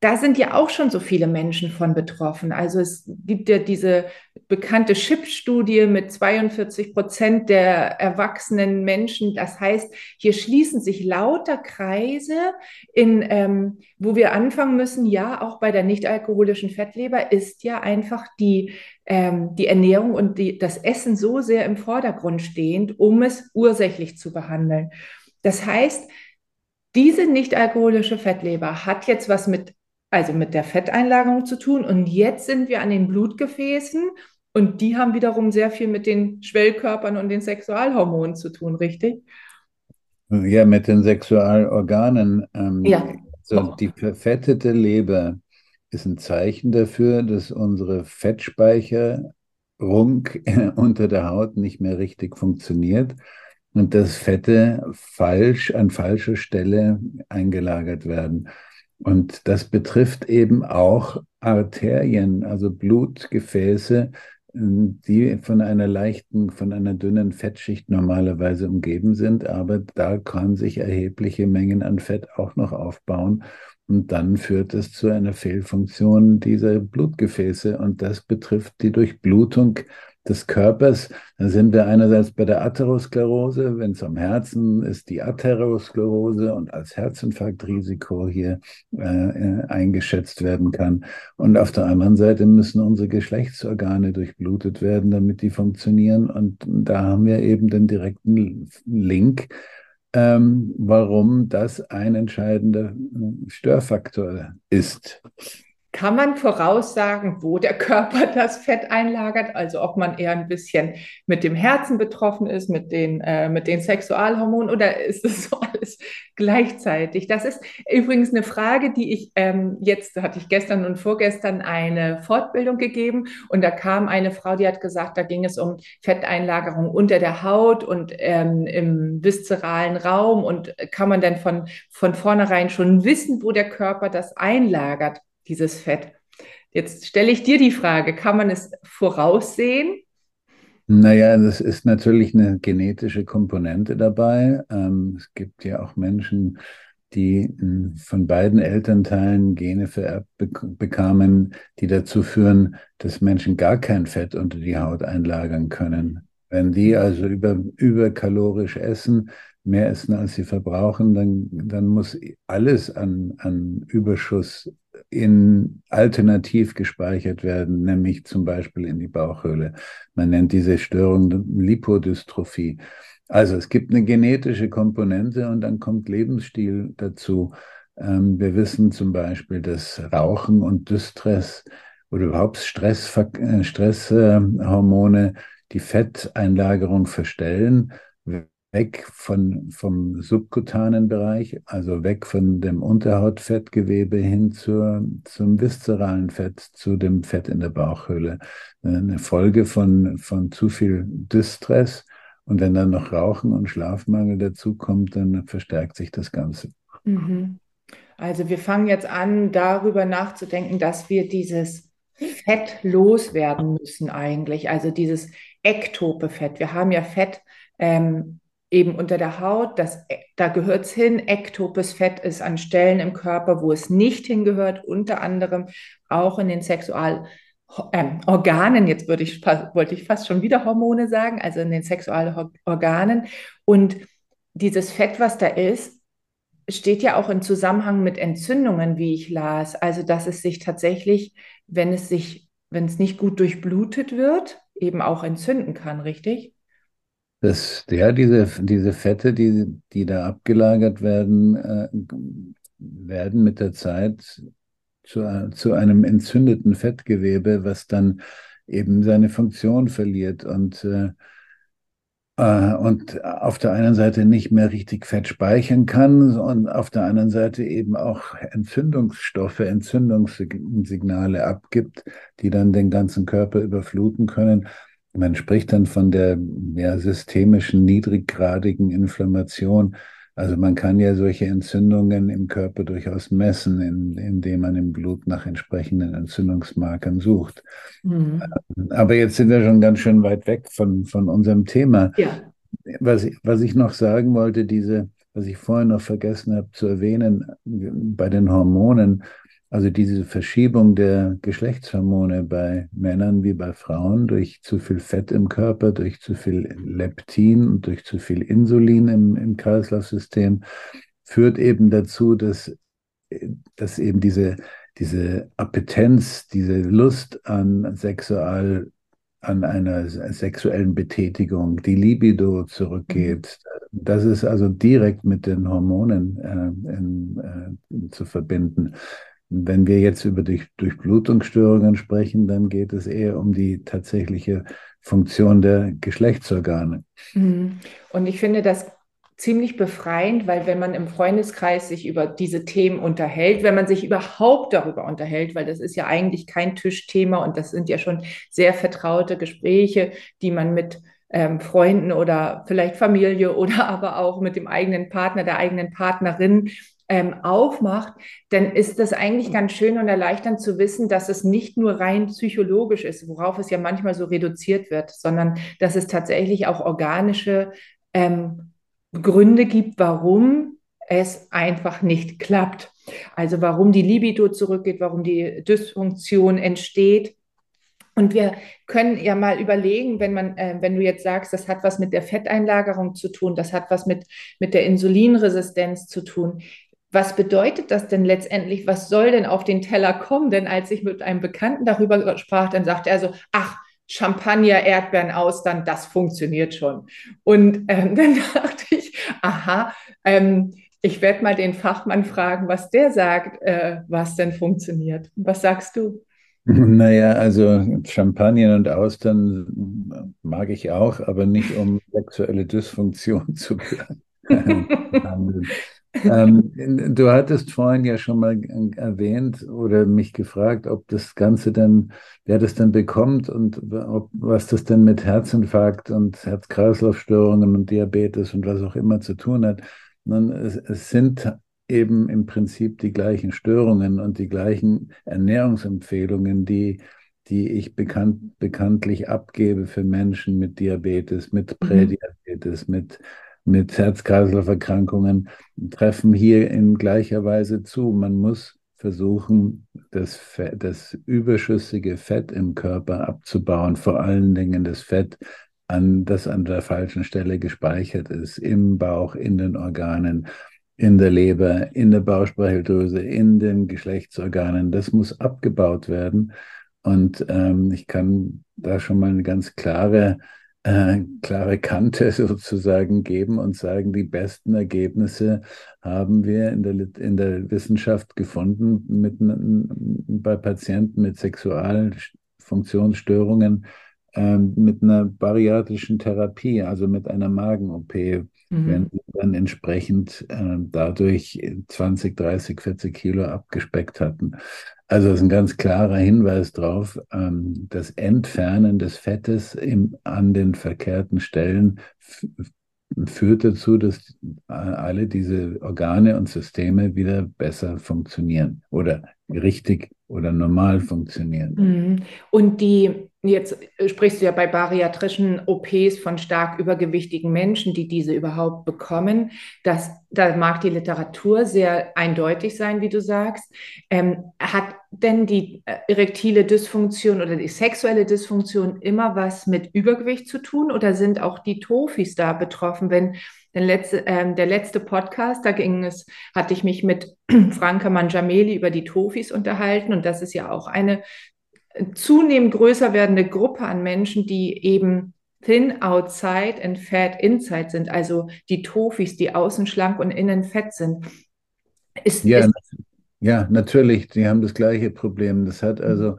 da sind ja auch schon so viele Menschen von betroffen. Also es gibt ja diese bekannte Chip-Studie mit 42 Prozent der erwachsenen Menschen. Das heißt, hier schließen sich lauter Kreise, in, ähm, wo wir anfangen müssen. Ja, auch bei der nicht-alkoholischen Fettleber ist ja einfach die, ähm, die Ernährung und die, das Essen so sehr im Vordergrund stehend, um es ursächlich zu behandeln. Das heißt, diese nicht-alkoholische Fettleber hat jetzt was mit also mit der Fetteinlagerung zu tun. Und jetzt sind wir an den Blutgefäßen und die haben wiederum sehr viel mit den Schwellkörpern und den Sexualhormonen zu tun, richtig? Ja, mit den Sexualorganen. Ähm, ja. Also die verfettete Leber ist ein Zeichen dafür, dass unsere Fettspeicherung unter der Haut nicht mehr richtig funktioniert und dass Fette falsch an falscher Stelle eingelagert werden. Und das betrifft eben auch Arterien, also Blutgefäße, die von einer leichten, von einer dünnen Fettschicht normalerweise umgeben sind, aber da kann sich erhebliche Mengen an Fett auch noch aufbauen. Und dann führt es zu einer Fehlfunktion dieser Blutgefäße. Und das betrifft die Durchblutung des Körpers. Da sind wir einerseits bei der Atherosklerose, wenn es am Herzen ist, die Atherosklerose und als Herzinfarktrisiko hier äh, eingeschätzt werden kann. Und auf der anderen Seite müssen unsere Geschlechtsorgane durchblutet werden, damit die funktionieren. Und da haben wir eben den direkten Link ähm, warum das ein entscheidender Störfaktor ist. Kann man voraussagen, wo der Körper das Fett einlagert? Also ob man eher ein bisschen mit dem Herzen betroffen ist, mit den, äh, mit den Sexualhormonen oder ist es so alles gleichzeitig? Das ist übrigens eine Frage, die ich ähm, jetzt, hatte ich gestern und vorgestern eine Fortbildung gegeben und da kam eine Frau, die hat gesagt, da ging es um Fetteinlagerung unter der Haut und ähm, im viszeralen Raum und kann man denn von, von vornherein schon wissen, wo der Körper das einlagert? Dieses Fett. Jetzt stelle ich dir die Frage, kann man es voraussehen? Naja, das ist natürlich eine genetische Komponente dabei. Ähm, es gibt ja auch Menschen, die hm, von beiden Elternteilen Gene vererbt bekamen, die dazu führen, dass Menschen gar kein Fett unter die Haut einlagern können. Wenn die also über, überkalorisch essen, mehr essen, als sie verbrauchen, dann, dann muss alles an, an Überschuss in alternativ gespeichert werden, nämlich zum Beispiel in die Bauchhöhle. Man nennt diese Störung Lipodystrophie. Also es gibt eine genetische Komponente und dann kommt Lebensstil dazu. Ähm, wir wissen zum Beispiel, dass Rauchen und Distress oder überhaupt Stress, äh, Stresshormone die Fetteinlagerung verstellen weg von, vom subkutanen Bereich, also weg von dem Unterhautfettgewebe hin zur, zum viszeralen Fett, zu dem Fett in der Bauchhöhle. Eine Folge von, von zu viel Distress. Und wenn dann noch Rauchen und Schlafmangel dazukommt, dann verstärkt sich das Ganze. Mhm. Also wir fangen jetzt an, darüber nachzudenken, dass wir dieses Fett loswerden müssen eigentlich. Also dieses ektope Fett. Wir haben ja Fett ähm, eben unter der Haut, das, da gehört es hin. Ektopes Fett ist an Stellen im Körper, wo es nicht hingehört, unter anderem auch in den Sexualorganen. Ähm, jetzt würde ich, wollte ich fast schon wieder Hormone sagen, also in den Sexualorganen. Und dieses Fett, was da ist, steht ja auch in Zusammenhang mit Entzündungen, wie ich las. Also, dass es sich tatsächlich, wenn es sich, wenn es nicht gut durchblutet wird, eben auch entzünden kann, richtig? Das, ja, diese, diese Fette, die, die da abgelagert werden, äh, werden mit der Zeit zu, zu einem entzündeten Fettgewebe, was dann eben seine Funktion verliert. Und äh, äh, und auf der einen Seite nicht mehr richtig Fett speichern kann und auf der anderen Seite eben auch Entzündungsstoffe, Entzündungssignale abgibt, die dann den ganzen Körper überfluten können. Man spricht dann von der ja, systemischen niedriggradigen Inflammation. Also man kann ja solche Entzündungen im Körper durchaus messen, in, indem man im Blut nach entsprechenden Entzündungsmarkern sucht. Mhm. Aber jetzt sind wir schon ganz schön weit weg von, von unserem Thema. Ja. Was, was ich noch sagen wollte, diese, was ich vorhin noch vergessen habe zu erwähnen, bei den Hormonen, also diese Verschiebung der Geschlechtshormone bei Männern wie bei Frauen durch zu viel Fett im Körper, durch zu viel Leptin und durch zu viel Insulin im, im Kreislaufsystem führt eben dazu, dass, dass eben diese, diese Appetenz, diese Lust an Sexual, an einer sexuellen Betätigung, die Libido zurückgeht. Das ist also direkt mit den Hormonen äh, in, äh, zu verbinden. Wenn wir jetzt über die Durchblutungsstörungen sprechen, dann geht es eher um die tatsächliche Funktion der Geschlechtsorgane. Mhm. Und ich finde das ziemlich befreiend, weil wenn man im Freundeskreis sich über diese Themen unterhält, wenn man sich überhaupt darüber unterhält, weil das ist ja eigentlich kein Tischthema und das sind ja schon sehr vertraute Gespräche, die man mit ähm, Freunden oder vielleicht Familie oder aber auch mit dem eigenen Partner, der eigenen Partnerin ähm, aufmacht, dann ist das eigentlich ganz schön und erleichternd zu wissen, dass es nicht nur rein psychologisch ist, worauf es ja manchmal so reduziert wird, sondern dass es tatsächlich auch organische ähm, Gründe gibt, warum es einfach nicht klappt. Also warum die Libido zurückgeht, warum die Dysfunktion entsteht. Und wir können ja mal überlegen, wenn man, äh, wenn du jetzt sagst, das hat was mit der Fetteinlagerung zu tun, das hat was mit, mit der Insulinresistenz zu tun was bedeutet das denn letztendlich? Was soll denn auf den Teller kommen? Denn als ich mit einem Bekannten darüber sprach, dann sagte er so, ach, Champagner, Erdbeeren, Austern, das funktioniert schon. Und ähm, dann dachte ich, aha, ähm, ich werde mal den Fachmann fragen, was der sagt, äh, was denn funktioniert. Was sagst du? Naja, also Champagner und Austern mag ich auch, aber nicht um sexuelle Dysfunktion zu behandeln ähm, du hattest vorhin ja schon mal erwähnt oder mich gefragt, ob das Ganze denn, wer das denn bekommt und ob, was das denn mit Herzinfarkt und Herz-Kreislauf-Störungen und Diabetes und was auch immer zu tun hat. Nun, es, es sind eben im Prinzip die gleichen Störungen und die gleichen Ernährungsempfehlungen, die die ich bekannt, bekanntlich abgebe für Menschen mit Diabetes, mit mhm. Prädiabetes, mit mit Herz-Kreislauf-Erkrankungen treffen hier in gleicher Weise zu. Man muss versuchen, das, Fett, das überschüssige Fett im Körper abzubauen, vor allen Dingen das Fett, an, das an der falschen Stelle gespeichert ist, im Bauch, in den Organen, in der Leber, in der Bauchspeicheldrüse, in den Geschlechtsorganen. Das muss abgebaut werden. Und ähm, ich kann da schon mal eine ganz klare äh, klare Kante sozusagen geben und sagen, die besten Ergebnisse haben wir in der, in der Wissenschaft gefunden mit, bei Patienten mit Sexualfunktionsstörungen äh, mit einer bariatrischen Therapie, also mit einer Magen-OP, mhm. wenn dann entsprechend äh, dadurch 20, 30, 40 Kilo abgespeckt hatten. Also es ist ein ganz klarer Hinweis darauf, ähm, das Entfernen des Fettes im, an den verkehrten Stellen führt dazu, dass alle diese Organe und Systeme wieder besser funktionieren oder richtig oder normal funktionieren. Mhm. Und die Jetzt sprichst du ja bei bariatrischen OPs von stark übergewichtigen Menschen, die diese überhaupt bekommen. Das, da mag die Literatur sehr eindeutig sein, wie du sagst. Ähm, hat denn die äh, erektile Dysfunktion oder die sexuelle Dysfunktion immer was mit Übergewicht zu tun oder sind auch die Tofis da betroffen? Wenn der letzte, äh, der letzte Podcast, da ging es, hatte ich mich mit Franka Manjameli über die Tofis unterhalten und das ist ja auch eine zunehmend größer werdende Gruppe an Menschen, die eben thin outside and fat inside sind, also die Tofis, die außen schlank und innen fett sind. Ist, ja, ist ja, natürlich, die haben das gleiche Problem. Das hat also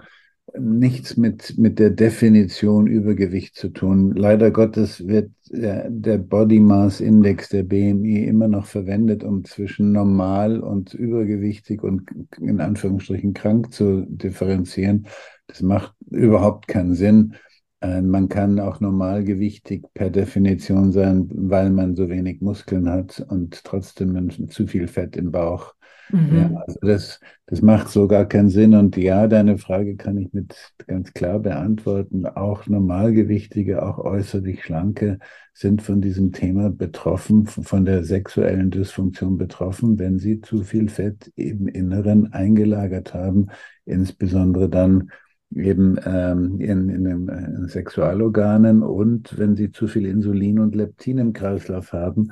nichts mit, mit der Definition Übergewicht zu tun. Leider Gottes wird der, der Body Mass Index, der BMI, immer noch verwendet, um zwischen normal und übergewichtig und in Anführungsstrichen krank zu differenzieren. Das macht überhaupt keinen Sinn. Äh, man kann auch normalgewichtig per Definition sein, weil man so wenig Muskeln hat und trotzdem zu viel Fett im Bauch Mhm. Ja, also das, das macht so gar keinen Sinn. Und ja, deine Frage kann ich mit ganz klar beantworten. Auch Normalgewichtige, auch äußerlich Schlanke sind von diesem Thema betroffen, von der sexuellen Dysfunktion betroffen, wenn sie zu viel Fett im Inneren eingelagert haben, insbesondere dann eben ähm, in, in den in Sexualorganen und wenn sie zu viel Insulin und Leptin im Kreislauf haben,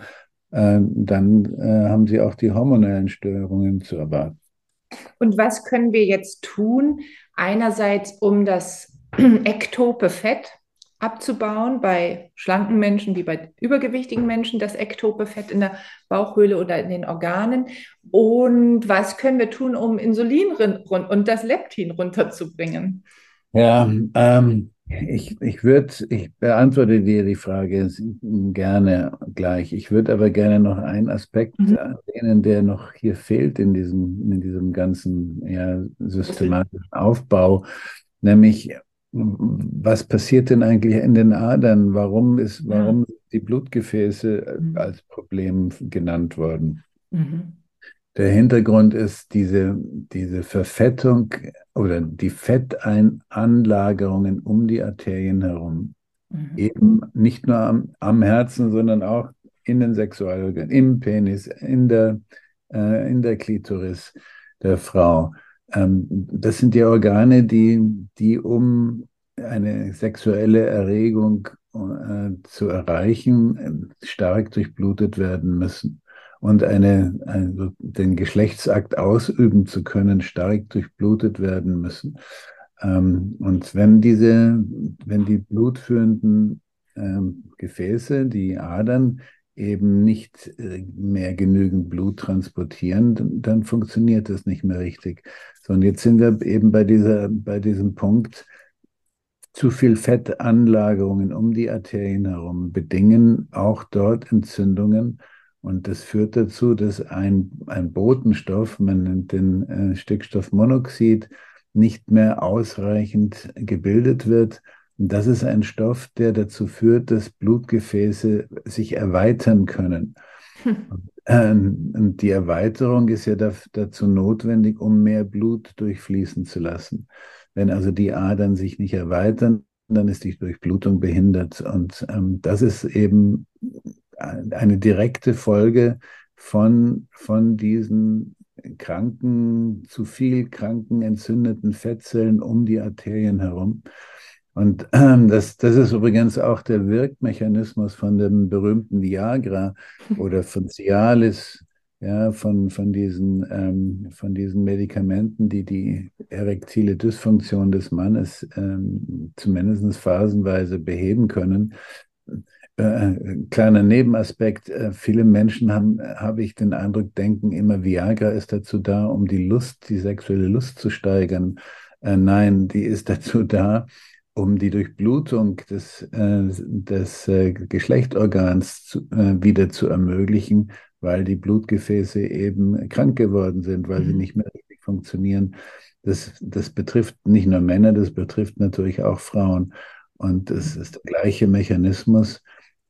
äh, dann äh, haben sie auch die hormonellen Störungen zu erwarten. Und was können wir jetzt tun? Einerseits, um das ektope Fett abzubauen bei schlanken Menschen wie bei übergewichtigen Menschen, das ektope Fett in der Bauchhöhle oder in den Organen. Und was können wir tun, um Insulin und das Leptin runterzubringen? Ja, ähm, ich, ich würde, ich beantworte dir die Frage gerne gleich. Ich würde aber gerne noch einen Aspekt mhm. erwähnen, der noch hier fehlt in diesem, in diesem ganzen ja, systematischen Aufbau, nämlich was passiert denn eigentlich in den Adern? Warum ist, warum ja. die Blutgefäße mhm. als Problem genannt worden? Mhm. Der Hintergrund ist diese, diese Verfettung oder die Fettanlagerungen um die Arterien herum. Mhm. Eben nicht nur am, am, Herzen, sondern auch in den Sexualorganen, im Penis, in der, äh, in der Klitoris der Frau. Ähm, das sind die Organe, die, die um eine sexuelle Erregung äh, zu erreichen, stark durchblutet werden müssen und eine, also den Geschlechtsakt ausüben zu können, stark durchblutet werden müssen. Ähm, und wenn diese, wenn die blutführenden ähm, Gefäße, die Adern, eben nicht äh, mehr genügend Blut transportieren, dann, funktioniert das nicht mehr richtig. So, und jetzt sind wir eben bei dieser, bei diesem Punkt, zu viel Fettanlagerungen um die Arterien herum bedingen auch dort Entzündungen und das führt dazu, dass ein, ein Botenstoff, man nennt den äh, Stickstoffmonoxid, nicht mehr ausreichend gebildet wird. Und das ist ein Stoff, der dazu führt, dass Blutgefäße sich erweitern können. Hm. Und die Erweiterung ist ja dazu notwendig, um mehr Blut durchfließen zu lassen. Wenn also die Adern sich nicht erweitern, dann ist die Durchblutung behindert. Und ähm, das ist eben eine direkte Folge von, von diesen kranken, zu viel kranken, entzündeten Fettzellen um die Arterien herum. Und äh, das, das ist übrigens auch der Wirkmechanismus von dem berühmten Viagra oder von Cialis, ja, von, von, diesen, ähm, von diesen Medikamenten, die die erektile Dysfunktion des Mannes ähm, zumindest phasenweise beheben können äh, kleiner Nebenaspekt. Äh, viele Menschen haben, habe ich den Eindruck, denken immer, Viagra ist dazu da, um die Lust, die sexuelle Lust zu steigern. Äh, nein, die ist dazu da, um die Durchblutung des, äh, des äh, zu, äh, wieder zu ermöglichen, weil die Blutgefäße eben krank geworden sind, weil mhm. sie nicht mehr richtig funktionieren. Das, das betrifft nicht nur Männer, das betrifft natürlich auch Frauen. Und es ist der gleiche Mechanismus.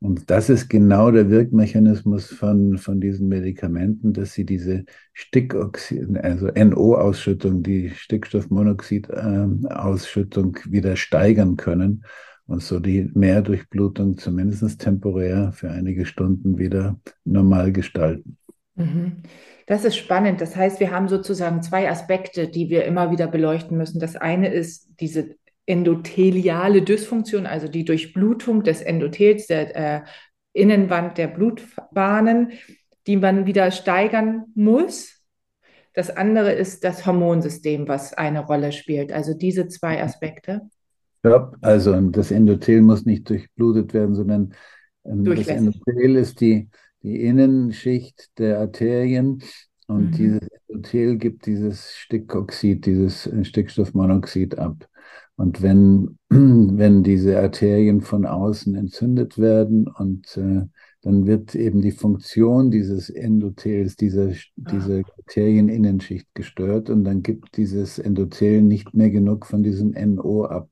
Und das ist genau der Wirkmechanismus von, von diesen Medikamenten, dass sie diese Stickoxid, also NO-Ausschüttung, die Stickstoffmonoxid-Ausschüttung äh, wieder steigern können und so die Mehrdurchblutung zumindest temporär für einige Stunden wieder normal gestalten. Mhm. Das ist spannend. Das heißt, wir haben sozusagen zwei Aspekte, die wir immer wieder beleuchten müssen. Das eine ist diese endotheliale Dysfunktion, also die Durchblutung des Endothels, der äh, Innenwand der Blutbahnen, die man wieder steigern muss. Das andere ist das Hormonsystem, was eine Rolle spielt. Also diese zwei Aspekte. Ja, also das Endothel muss nicht durchblutet werden, sondern ähm, das Endothel ist die, die Innenschicht der Arterien Und mhm. dieses Endothel gibt dieses Stickoxid, dieses Stickstoffmonoxid ab. Und wenn, wenn diese Arterien von außen entzündet werden und äh, dann wird eben die Funktion dieses Endothels, dieser, diese Arterieninnenschicht gestört und dann gibt dieses Endothel nicht mehr genug von diesem NO ab.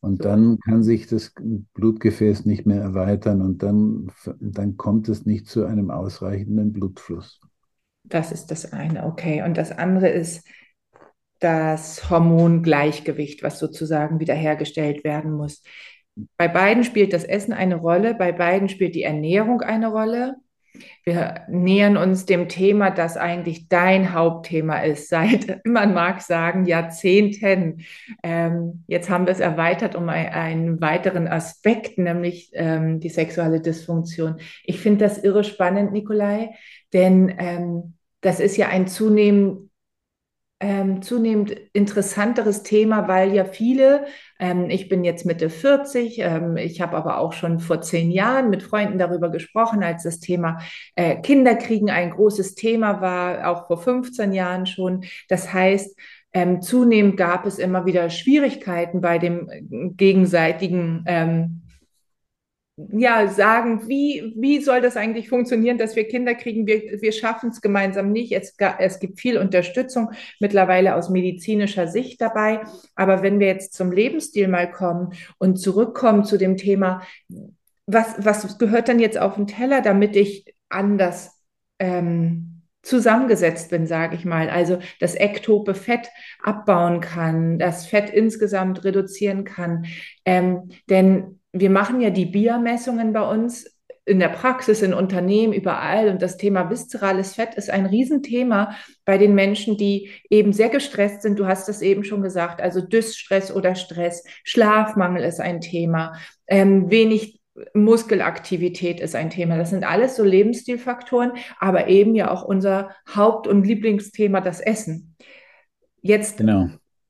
Und dann kann sich das Blutgefäß nicht mehr erweitern und dann, dann kommt es nicht zu einem ausreichenden Blutfluss. Das ist das eine, okay. Und das andere ist das Hormongleichgewicht, was sozusagen wiederhergestellt werden muss. Bei beiden spielt das Essen eine Rolle, bei beiden spielt die Ernährung eine Rolle. Wir nähern uns dem Thema, das eigentlich dein Hauptthema ist, seit, man mag sagen, Jahrzehnten. Ähm, jetzt haben wir es erweitert um ein, einen weiteren Aspekt, nämlich ähm, die sexuelle Dysfunktion. Ich finde das irre spannend, Nikolai, denn ähm, das ist ja ein zunehmend ähm, zunehmend interessanteres Thema, weil ja viele, ähm, ich bin jetzt Mitte 40, ähm, ich habe aber auch schon vor zehn Jahren mit Freunden darüber gesprochen, als das Thema äh, Kinderkriegen ein großes Thema war, auch vor 15 Jahren schon. Das heißt, ähm, zunehmend gab es immer wieder Schwierigkeiten bei dem äh, gegenseitigen ähm, ja, sagen, wie, wie soll das eigentlich funktionieren, dass wir Kinder kriegen? Wir, wir schaffen es gemeinsam nicht. Es, es gibt viel Unterstützung mittlerweile aus medizinischer Sicht dabei. Aber wenn wir jetzt zum Lebensstil mal kommen und zurückkommen zu dem Thema, was, was gehört dann jetzt auf den Teller, damit ich anders ähm, zusammengesetzt bin, sage ich mal. Also das ektope Fett abbauen kann, das Fett insgesamt reduzieren kann. Ähm, denn wir machen ja die Biermessungen bei uns in der Praxis, in Unternehmen, überall. Und das Thema viszerales Fett ist ein Riesenthema bei den Menschen, die eben sehr gestresst sind. Du hast es eben schon gesagt, also Dysstress oder Stress. Schlafmangel ist ein Thema. Ähm, wenig Muskelaktivität ist ein Thema. Das sind alles so Lebensstilfaktoren, aber eben ja auch unser Haupt- und Lieblingsthema, das Essen. Jetzt genau.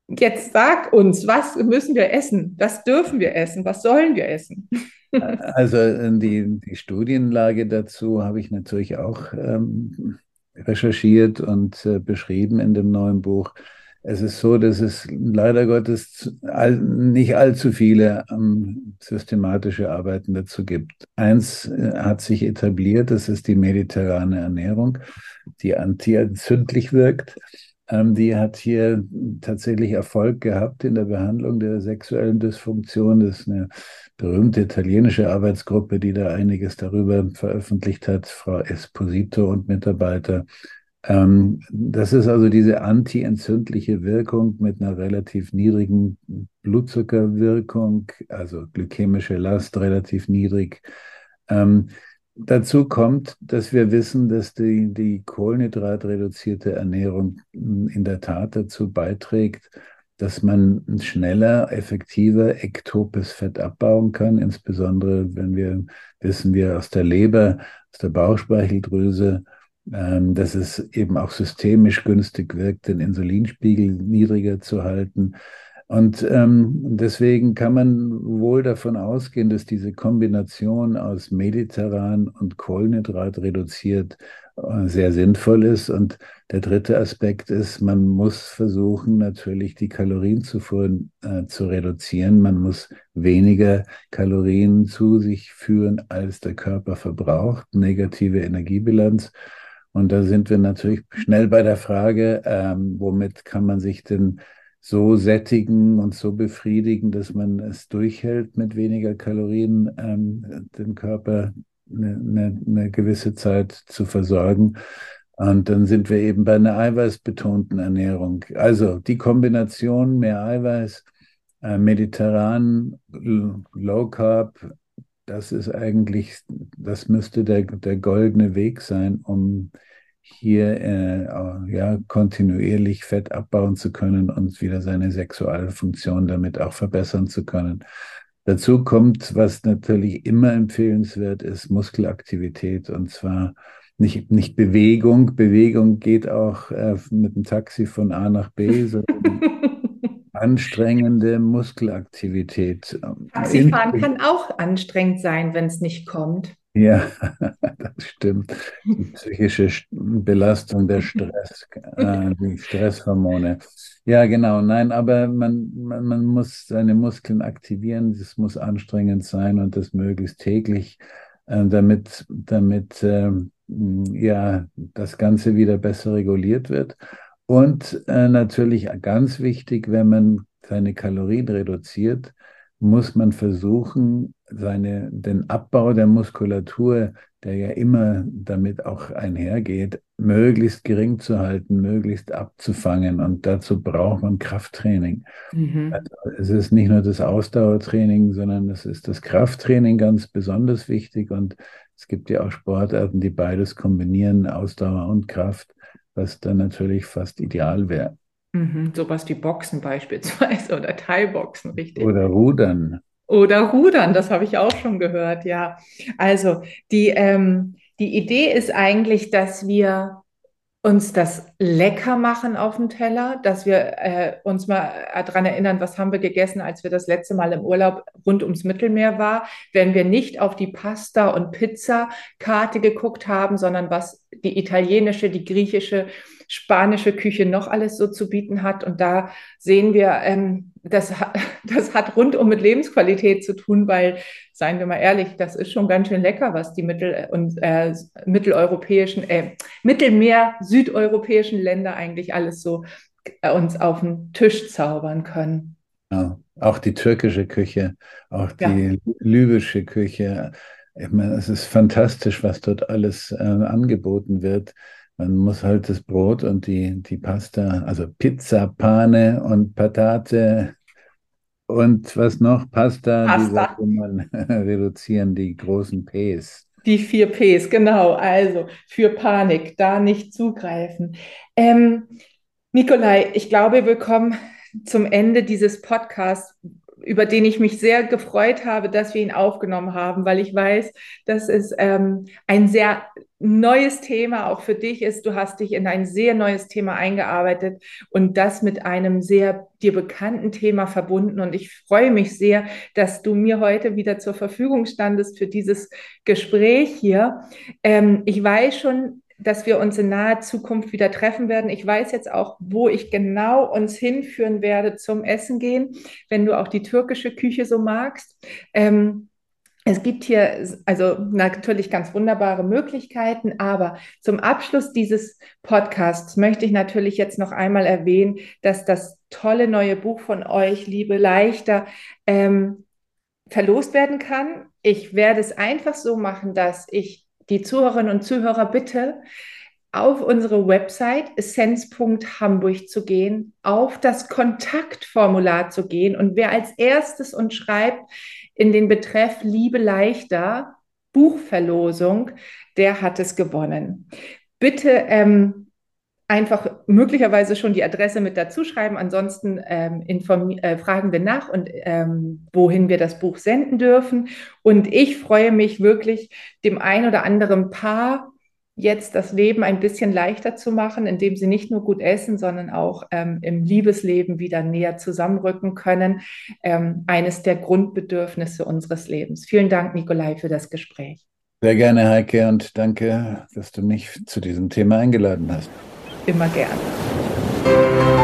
Jetzt sag uns, was müssen wir essen? Was dürfen wir essen? Was sollen wir essen? Also äh, die, die Studienlage dazu habe ich natürlich auch ähm, recherchiert und äh, beschrieben in dem neuen Buch. Es ist so, dass es leider Gottes all, nicht allzu viele ähm, systematische Arbeiten dazu gibt. Eins äh, hat sich etabliert, das ist die mediterrane Ernährung, die antientzündlich wirkt. Ähm, die hat hier tatsächlich Erfolg gehabt in der Behandlung der sexuellen Dysfunktion. Das ist eine berühmte italienische Arbeitsgruppe, die da einiges darüber veröffentlicht hat, Frau Esposito und Mitarbeiter. Ähm, das ist also diese antientzündliche Wirkung mit einer relativ niedrigen Blutzuckerwirkung, also glykämische Last relativ niedrig. Dazu kommt, dass wir wissen, dass die, die kohlenhydratreduzierte Ernährung in der Tat dazu beiträgt, dass man schneller, effektiver ektopes Fett abbauen kann, insbesondere wenn wir wissen wir aus der Leber, aus der Bauchspeicheldrüse, ähm, dass es eben auch systemisch günstig wirkt, den Insulinspiegel niedriger zu halten. Und ähm, deswegen kann man wohl davon ausgehen, dass diese Kombination aus mediterran und Kohlenhydrat reduziert äh, sehr sinnvoll ist. Und der dritte Aspekt ist, man muss versuchen, natürlich die Kalorienzufuhr äh, zu reduzieren. Man muss weniger Kalorien zu sich führen, als der Körper verbraucht. Negative Energiebilanz. Und da sind wir natürlich schnell bei der Frage, ähm, womit kann man sich denn so sättigen und so befriedigen, dass man es durchhält, mit weniger Kalorien ähm, den Körper eine, eine, eine, gewisse Zeit zu versorgen. Und dann sind wir eben bei einer eiweißbetonten Ernährung. Also die Kombination mehr Eiweiß, äh, mediterran, Low Carb, das ist eigentlich, das müsste der, der goldene Weg sein, um hier äh, ja, kontinuierlich Fett abbauen zu können und wieder seine sexuelle Funktion damit auch verbessern zu können. Dazu kommt, was natürlich immer empfehlenswert ist, Muskelaktivität und zwar nicht, nicht Bewegung. Bewegung geht auch äh, mit dem Taxi von A nach B, sondern anstrengende Muskelaktivität. Taxifahren kann auch anstrengend sein, wenn es nicht kommt. Ja, das stimmt. Die psychische Belastung, der Stress, äh, die Stresshormone. Ja, genau. Nein, aber man, man, man muss seine Muskeln aktivieren. Das muss anstrengend sein und das möglichst täglich, äh, damit, damit äh, ja, das Ganze wieder besser reguliert wird. Und äh, natürlich ganz wichtig, wenn man seine Kalorien reduziert, muss man versuchen, seine, den Abbau der Muskulatur, der ja immer damit auch einhergeht, möglichst gering zu halten, möglichst abzufangen. Und dazu braucht man Krafttraining. Mhm. Also es ist nicht nur das Ausdauertraining, sondern es ist das Krafttraining ganz besonders wichtig. Und es gibt ja auch Sportarten, die beides kombinieren, Ausdauer und Kraft, was dann natürlich fast ideal wäre. Mhm, sowas wie Boxen beispielsweise oder Thai-Boxen, richtig. Oder Rudern. Oder Rudern, das habe ich auch schon gehört, ja. Also die, ähm, die Idee ist eigentlich, dass wir uns das lecker machen auf dem Teller, dass wir äh, uns mal daran erinnern, was haben wir gegessen, als wir das letzte Mal im Urlaub rund ums Mittelmeer war, wenn wir nicht auf die Pasta- und Pizza-Karte geguckt haben, sondern was die italienische, die griechische, spanische Küche noch alles so zu bieten hat. Und da sehen wir, ähm, das, das hat rundum mit Lebensqualität zu tun, weil, seien wir mal ehrlich, das ist schon ganz schön lecker, was die Mittel- und äh, mitteleuropäischen, äh, Mittelmeer, südeuropäischen Länder eigentlich alles so äh, uns auf den Tisch zaubern können. Ja, auch die türkische Küche, auch die ja. libysche Küche. Ich meine, es ist fantastisch, was dort alles äh, angeboten wird. Man muss halt das Brot und die, die Pasta, also Pizza, Pane und Patate und was noch? Pasta, Pasta. die sollte man reduzieren, die großen Ps. Die vier Ps, genau. Also für Panik, da nicht zugreifen. Ähm, Nikolai, ich glaube, wir kommen zum Ende dieses Podcasts über den ich mich sehr gefreut habe, dass wir ihn aufgenommen haben, weil ich weiß, dass es ähm, ein sehr neues Thema auch für dich ist. Du hast dich in ein sehr neues Thema eingearbeitet und das mit einem sehr dir bekannten Thema verbunden. Und ich freue mich sehr, dass du mir heute wieder zur Verfügung standest für dieses Gespräch hier. Ähm, ich weiß schon, dass wir uns in naher Zukunft wieder treffen werden. Ich weiß jetzt auch, wo ich genau uns hinführen werde zum Essen gehen, wenn du auch die türkische Küche so magst. Ähm, es gibt hier also natürlich ganz wunderbare Möglichkeiten, aber zum Abschluss dieses Podcasts möchte ich natürlich jetzt noch einmal erwähnen, dass das tolle neue Buch von euch, Liebe leichter, ähm, verlost werden kann. Ich werde es einfach so machen, dass ich die Zuhörerinnen und Zuhörer bitte, auf unsere Website essenz.hamburg zu gehen, auf das Kontaktformular zu gehen und wer als erstes uns schreibt in den Betreff Liebe leichter, Buchverlosung, der hat es gewonnen. Bitte ähm, einfach möglicherweise schon die Adresse mit dazu schreiben. Ansonsten ähm, äh, fragen wir nach und ähm, wohin wir das Buch senden dürfen. Und ich freue mich wirklich, dem ein oder anderen Paar jetzt das Leben ein bisschen leichter zu machen, indem sie nicht nur gut essen, sondern auch ähm, im Liebesleben wieder näher zusammenrücken können. Ähm, eines der Grundbedürfnisse unseres Lebens. Vielen Dank, Nikolai, für das Gespräch. Sehr gerne, Heike, und danke, dass du mich zu diesem Thema eingeladen hast immer gerne.